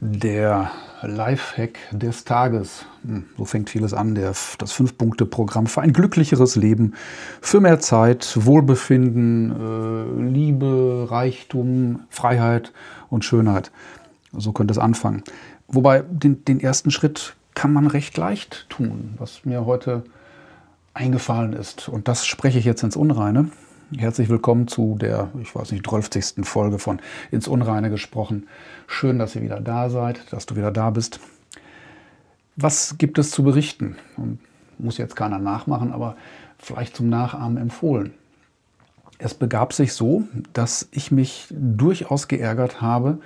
Der Lifehack des Tages. Hm, so fängt vieles an. Der, das Fünf-Punkte-Programm für ein glücklicheres Leben, für mehr Zeit, Wohlbefinden, äh, Liebe, Reichtum, Freiheit und Schönheit. So könnte es anfangen. Wobei den, den ersten Schritt kann man recht leicht tun, was mir heute eingefallen ist. Und das spreche ich jetzt ins Unreine. Herzlich willkommen zu der, ich weiß nicht, 12. Folge von Ins Unreine gesprochen. Schön, dass ihr wieder da seid, dass du wieder da bist. Was gibt es zu berichten? Muss jetzt keiner nachmachen, aber vielleicht zum Nachahmen empfohlen. Es begab sich so, dass ich mich durchaus geärgert habe,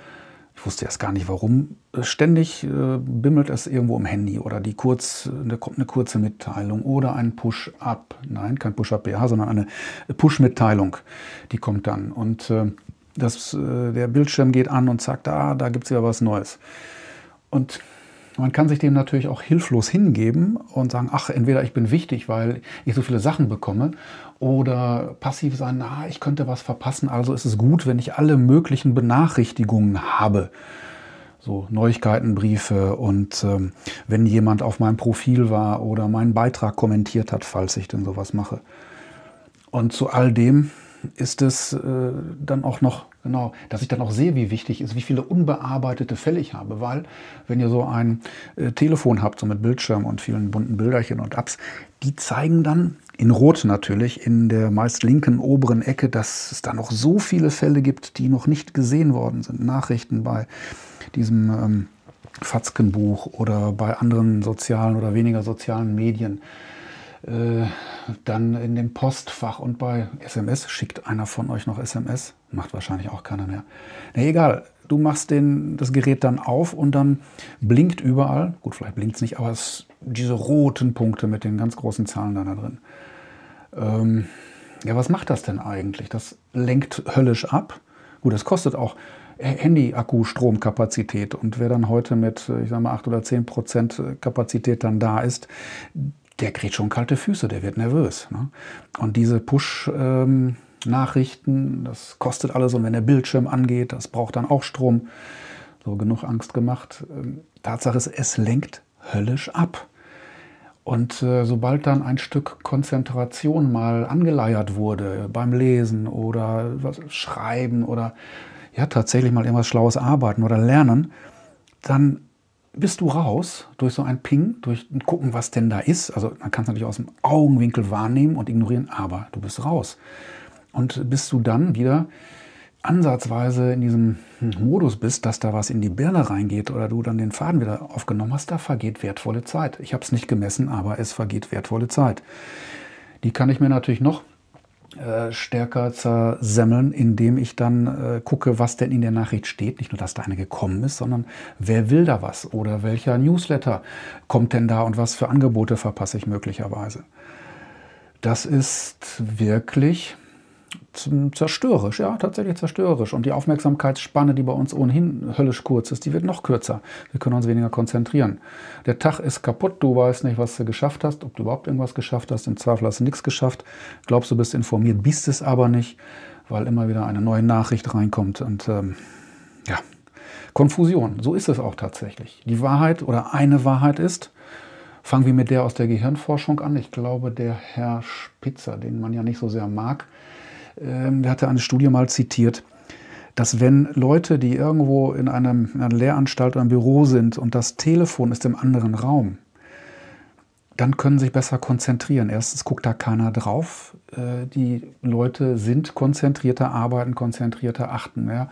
ich wusste erst gar nicht warum, ständig äh, bimmelt es irgendwo im Handy oder die kurz, da kommt eine kurze Mitteilung oder ein Push-up. Nein, kein Push-up BH, sondern eine Push-Mitteilung, die kommt dann. Und äh, das, äh, der Bildschirm geht an und sagt, ah, da gibt es ja was Neues. Und man kann sich dem natürlich auch hilflos hingeben und sagen, ach, entweder ich bin wichtig, weil ich so viele Sachen bekomme, oder passiv sein, na, ich könnte was verpassen, also ist es gut, wenn ich alle möglichen Benachrichtigungen habe. So Neuigkeitenbriefe und ähm, wenn jemand auf meinem Profil war oder meinen Beitrag kommentiert hat, falls ich denn sowas mache. Und zu all dem ist es äh, dann auch noch, genau, dass ich dann auch sehe, wie wichtig ist, wie viele unbearbeitete Fälle ich habe. Weil, wenn ihr so ein äh, Telefon habt, so mit Bildschirm und vielen bunten Bilderchen und Apps, die zeigen dann in Rot natürlich in der meist linken oberen Ecke, dass es da noch so viele Fälle gibt, die noch nicht gesehen worden sind. Nachrichten bei diesem ähm, Fatzkenbuch oder bei anderen sozialen oder weniger sozialen Medien. Äh, dann in dem Postfach und bei SMS. Schickt einer von euch noch SMS? Macht wahrscheinlich auch keiner mehr. Na egal, du machst den, das Gerät dann auf und dann blinkt überall, gut, vielleicht blinkt es nicht, aber es, diese roten Punkte mit den ganz großen Zahlen da drin. Ähm, ja, was macht das denn eigentlich? Das lenkt höllisch ab. Gut, das kostet auch Handy-Akku-Stromkapazität. Und wer dann heute mit, ich sage mal, 8 oder 10 Prozent Kapazität dann da ist, der kriegt schon kalte Füße, der wird nervös. Ne? Und diese Push-Nachrichten, ähm, das kostet alles. Und wenn der Bildschirm angeht, das braucht dann auch Strom. So genug Angst gemacht. Ähm, Tatsache ist, es lenkt höllisch ab. Und äh, sobald dann ein Stück Konzentration mal angeleiert wurde beim Lesen oder was, Schreiben oder ja tatsächlich mal irgendwas Schlaues arbeiten oder lernen, dann bist du raus durch so ein Ping, durch gucken, was denn da ist. Also man kann es natürlich aus dem Augenwinkel wahrnehmen und ignorieren, aber du bist raus. Und bis du dann wieder ansatzweise in diesem Modus bist, dass da was in die Birne reingeht oder du dann den Faden wieder aufgenommen hast, da vergeht wertvolle Zeit. Ich habe es nicht gemessen, aber es vergeht wertvolle Zeit. Die kann ich mir natürlich noch äh, stärker zersemmeln, indem ich dann äh, gucke, was denn in der Nachricht steht. Nicht nur, dass da eine gekommen ist, sondern wer will da was oder welcher Newsletter kommt denn da und was für Angebote verpasse ich möglicherweise. Das ist wirklich zerstörerisch, ja, tatsächlich zerstörerisch. Und die Aufmerksamkeitsspanne, die bei uns ohnehin höllisch kurz ist, die wird noch kürzer. Wir können uns weniger konzentrieren. Der Tag ist kaputt, du weißt nicht, was du geschafft hast, ob du überhaupt irgendwas geschafft hast. Im Zweifel hast du nichts geschafft. Glaubst du bist informiert, bist es aber nicht, weil immer wieder eine neue Nachricht reinkommt. Und ähm, ja, Konfusion, so ist es auch tatsächlich. Die Wahrheit oder eine Wahrheit ist, fangen wir mit der aus der Gehirnforschung an. Ich glaube, der Herr Spitzer, den man ja nicht so sehr mag, der hatte eine Studie mal zitiert, dass wenn Leute, die irgendwo in, einem, in einer Lehranstalt oder einem Büro sind und das Telefon ist im anderen Raum, dann können sich besser konzentrieren. Erstens guckt da keiner drauf. Äh, die Leute sind konzentrierter, arbeiten konzentrierter, achten mehr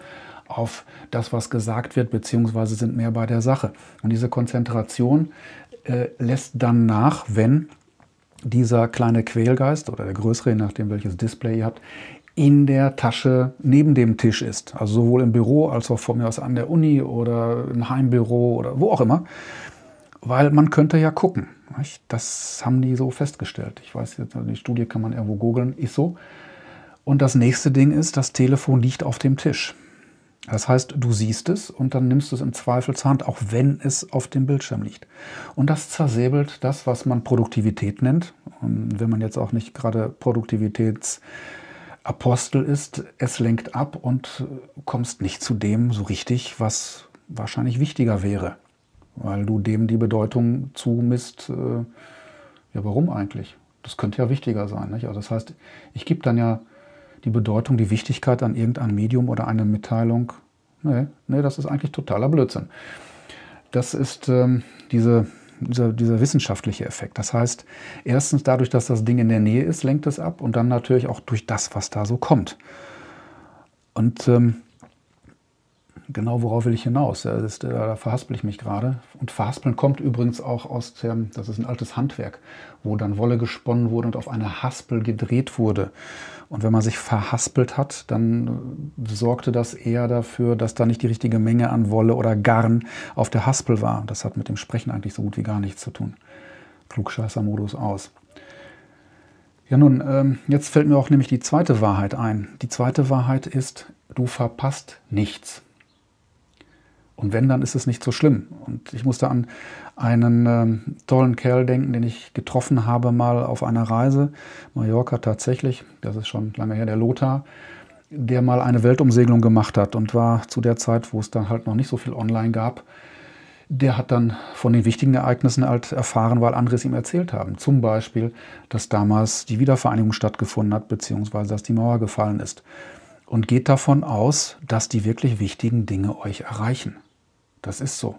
auf das, was gesagt wird, beziehungsweise sind mehr bei der Sache. Und diese Konzentration äh, lässt dann nach, wenn dieser kleine Quälgeist oder der größere, je nachdem welches Display ihr habt, in der Tasche neben dem Tisch ist. Also sowohl im Büro als auch von mir aus an der Uni oder im Heimbüro oder wo auch immer. Weil man könnte ja gucken. Das haben die so festgestellt. Ich weiß jetzt, die Studie kann man irgendwo googeln, ist so. Und das nächste Ding ist, das Telefon liegt auf dem Tisch. Das heißt, du siehst es und dann nimmst du es im Zweifelshand, auch wenn es auf dem Bildschirm liegt. Und das zersäbelt das, was man Produktivität nennt. Und wenn man jetzt auch nicht gerade Produktivitätsapostel ist, es lenkt ab und kommst nicht zu dem so richtig, was wahrscheinlich wichtiger wäre, weil du dem die Bedeutung zumisst. Äh, ja, warum eigentlich? Das könnte ja wichtiger sein. Nicht? Also das heißt, ich gebe dann ja die Bedeutung, die Wichtigkeit an irgendein Medium oder eine Mitteilung. Nee, nee, das ist eigentlich totaler Blödsinn. Das ist ähm, diese, dieser, dieser wissenschaftliche Effekt. Das heißt, erstens dadurch, dass das Ding in der Nähe ist, lenkt es ab und dann natürlich auch durch das, was da so kommt. Und ähm, genau worauf will ich hinaus? Das, da verhaspel ich mich gerade. Und verhaspeln kommt übrigens auch aus dem, das ist ein altes Handwerk, wo dann Wolle gesponnen wurde und auf eine Haspel gedreht wurde. Und wenn man sich verhaspelt hat, dann sorgte das eher dafür, dass da nicht die richtige Menge an Wolle oder Garn auf der Haspel war. Das hat mit dem Sprechen eigentlich so gut wie gar nichts zu tun. Klugscheißer-Modus aus. Ja nun, ähm, jetzt fällt mir auch nämlich die zweite Wahrheit ein. Die zweite Wahrheit ist, du verpasst nichts. Und wenn, dann ist es nicht so schlimm. Und ich musste an einen ähm, tollen Kerl denken, den ich getroffen habe mal auf einer Reise, Mallorca tatsächlich, das ist schon lange her, der Lothar, der mal eine Weltumsegelung gemacht hat und war zu der Zeit, wo es dann halt noch nicht so viel online gab, der hat dann von den wichtigen Ereignissen halt erfahren, weil andere es ihm erzählt haben. Zum Beispiel, dass damals die Wiedervereinigung stattgefunden hat, beziehungsweise dass die Mauer gefallen ist. Und geht davon aus, dass die wirklich wichtigen Dinge euch erreichen. Das ist so.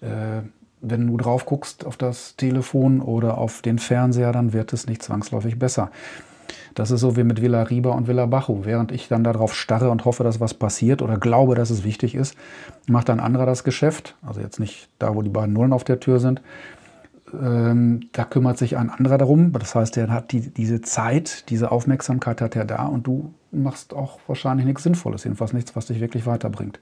Äh, wenn du drauf guckst auf das Telefon oder auf den Fernseher, dann wird es nicht zwangsläufig besser. Das ist so wie mit Villa Riba und Villa Bajo. Während ich dann darauf starre und hoffe, dass was passiert oder glaube, dass es wichtig ist, macht ein anderer das Geschäft. Also jetzt nicht da, wo die beiden Nullen auf der Tür sind. Ähm, da kümmert sich ein anderer darum. Das heißt, er hat die, diese Zeit, diese Aufmerksamkeit hat er da und du machst auch wahrscheinlich nichts Sinnvolles, jedenfalls nichts, was dich wirklich weiterbringt.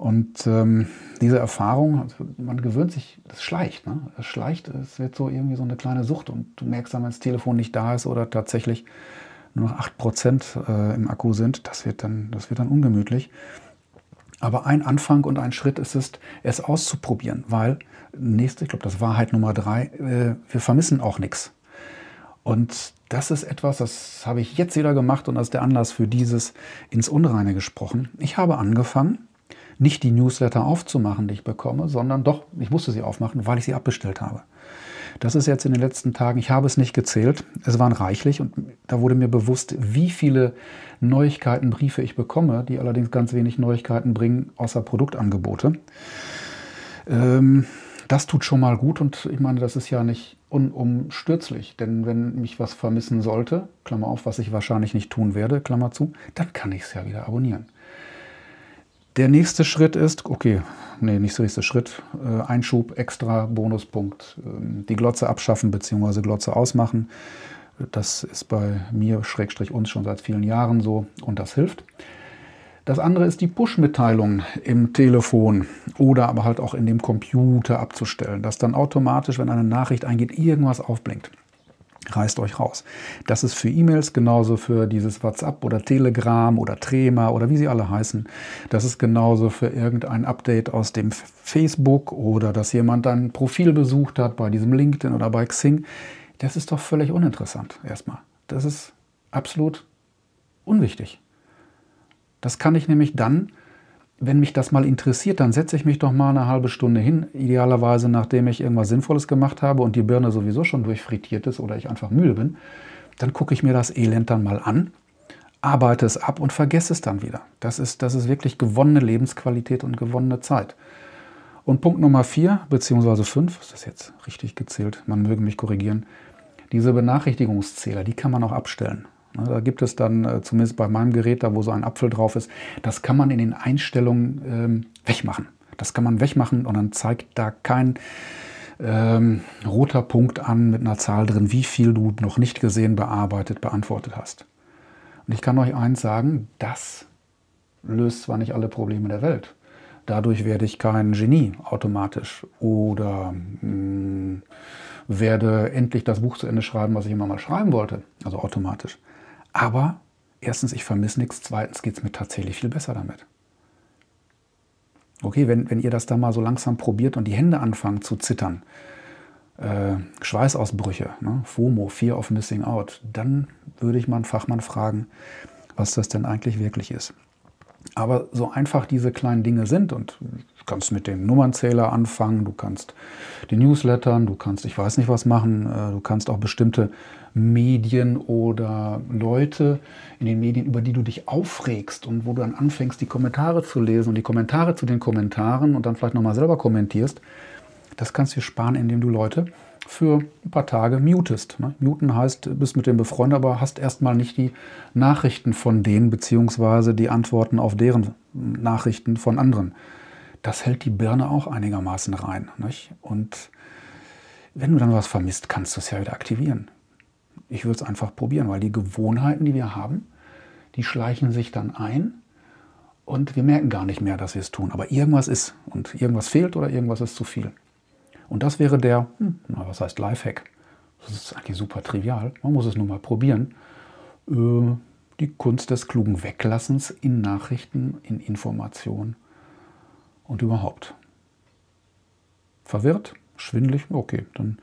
Und ähm, diese Erfahrung, also man gewöhnt sich, das schleicht. Ne? Es schleicht, es wird so irgendwie so eine kleine Sucht und du merkst dann, wenn das Telefon nicht da ist oder tatsächlich nur noch 8% äh, im Akku sind, das wird, dann, das wird dann ungemütlich. Aber ein Anfang und ein Schritt ist es, es auszuprobieren, weil nächste, ich glaube, das Wahrheit Nummer drei, äh, wir vermissen auch nichts. Und das ist etwas, das habe ich jetzt wieder gemacht und das ist der Anlass für dieses ins Unreine gesprochen. Ich habe angefangen, nicht die Newsletter aufzumachen, die ich bekomme, sondern doch, ich musste sie aufmachen, weil ich sie abbestellt habe. Das ist jetzt in den letzten Tagen, ich habe es nicht gezählt, es waren reichlich und da wurde mir bewusst, wie viele Neuigkeiten, Briefe ich bekomme, die allerdings ganz wenig Neuigkeiten bringen, außer Produktangebote. Ähm, das tut schon mal gut und ich meine, das ist ja nicht unumstürzlich, denn wenn mich was vermissen sollte, Klammer auf, was ich wahrscheinlich nicht tun werde, Klammer zu, dann kann ich es ja wieder abonnieren. Der nächste Schritt ist, okay, nee, nicht der nächste Schritt, äh, Einschub, extra Bonuspunkt, äh, die Glotze abschaffen bzw. Glotze ausmachen. Das ist bei mir, Schrägstrich uns, schon seit vielen Jahren so und das hilft. Das andere ist die Push-Mitteilung im Telefon oder aber halt auch in dem Computer abzustellen, dass dann automatisch, wenn eine Nachricht eingeht, irgendwas aufblinkt reißt euch raus. Das ist für E-Mails genauso für dieses WhatsApp oder Telegram oder Trema oder wie sie alle heißen. Das ist genauso für irgendein Update aus dem Facebook oder dass jemand ein Profil besucht hat bei diesem LinkedIn oder bei Xing. Das ist doch völlig uninteressant erstmal. Das ist absolut unwichtig. Das kann ich nämlich dann wenn mich das mal interessiert, dann setze ich mich doch mal eine halbe Stunde hin, idealerweise nachdem ich irgendwas Sinnvolles gemacht habe und die Birne sowieso schon durchfrittiert ist oder ich einfach müde bin, dann gucke ich mir das Elend dann mal an, arbeite es ab und vergesse es dann wieder. Das ist, das ist wirklich gewonnene Lebensqualität und gewonnene Zeit. Und Punkt Nummer vier, beziehungsweise fünf, ist das jetzt richtig gezählt, man möge mich korrigieren, diese Benachrichtigungszähler, die kann man auch abstellen. Ne, da gibt es dann, äh, zumindest bei meinem Gerät, da wo so ein Apfel drauf ist, das kann man in den Einstellungen ähm, wegmachen. Das kann man wegmachen und dann zeigt da kein ähm, roter Punkt an mit einer Zahl drin, wie viel du noch nicht gesehen, bearbeitet, beantwortet hast. Und ich kann euch eins sagen, das löst zwar nicht alle Probleme der Welt. Dadurch werde ich kein Genie automatisch oder mh, hm, werde endlich das Buch zu Ende schreiben, was ich immer mal schreiben wollte, also automatisch. Aber erstens, ich vermisse nichts. Zweitens geht es mir tatsächlich viel besser damit. Okay, wenn, wenn ihr das da mal so langsam probiert und die Hände anfangen zu zittern, äh, Schweißausbrüche, ne, FOMO, Fear of Missing Out, dann würde ich mal einen Fachmann fragen, was das denn eigentlich wirklich ist. Aber so einfach diese kleinen Dinge sind und du kannst mit dem Nummernzähler anfangen, du kannst die Newslettern, du kannst, ich weiß nicht was machen, äh, du kannst auch bestimmte Medien oder Leute in den Medien, über die du dich aufregst und wo du dann anfängst, die Kommentare zu lesen und die Kommentare zu den Kommentaren und dann vielleicht nochmal selber kommentierst, das kannst du sparen, indem du Leute für ein paar Tage mutest. Ne? Muten heißt, du bist mit dem befreundet, aber hast erstmal nicht die Nachrichten von denen, beziehungsweise die Antworten auf deren Nachrichten von anderen. Das hält die Birne auch einigermaßen rein. Nicht? Und wenn du dann was vermisst, kannst du es ja wieder aktivieren. Ich würde es einfach probieren, weil die Gewohnheiten, die wir haben, die schleichen sich dann ein und wir merken gar nicht mehr, dass wir es tun. Aber irgendwas ist und irgendwas fehlt oder irgendwas ist zu viel. Und das wäre der, hm, na, was heißt Lifehack? Das ist eigentlich super trivial. Man muss es nur mal probieren. Äh, die Kunst des klugen Weglassens in Nachrichten, in Informationen und überhaupt. Verwirrt? Schwindlig? Okay, dann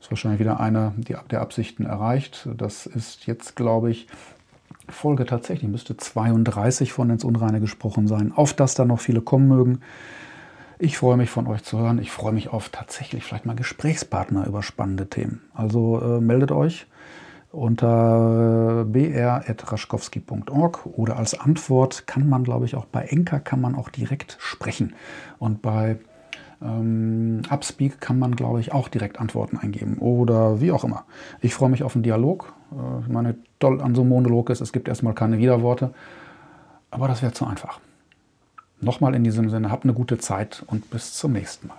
ist wahrscheinlich wieder einer der Absichten erreicht. Das ist jetzt, glaube ich, Folge tatsächlich, müsste 32 von ins Unreine gesprochen sein. Auf das da noch viele kommen mögen. Ich freue mich von euch zu hören. Ich freue mich auf tatsächlich vielleicht mal Gesprächspartner über spannende Themen. Also äh, meldet euch unter br.raschkowski.org oder als Antwort kann man, glaube ich, auch bei Enka kann man auch direkt sprechen. Und bei ähm, Upspeak kann man, glaube ich, auch direkt Antworten eingeben oder wie auch immer. Ich freue mich auf einen Dialog. Äh, ich meine, toll an so einem Monolog ist, es gibt erstmal keine Widerworte, aber das wäre zu einfach. Nochmal in diesem Sinne, habt eine gute Zeit und bis zum nächsten Mal.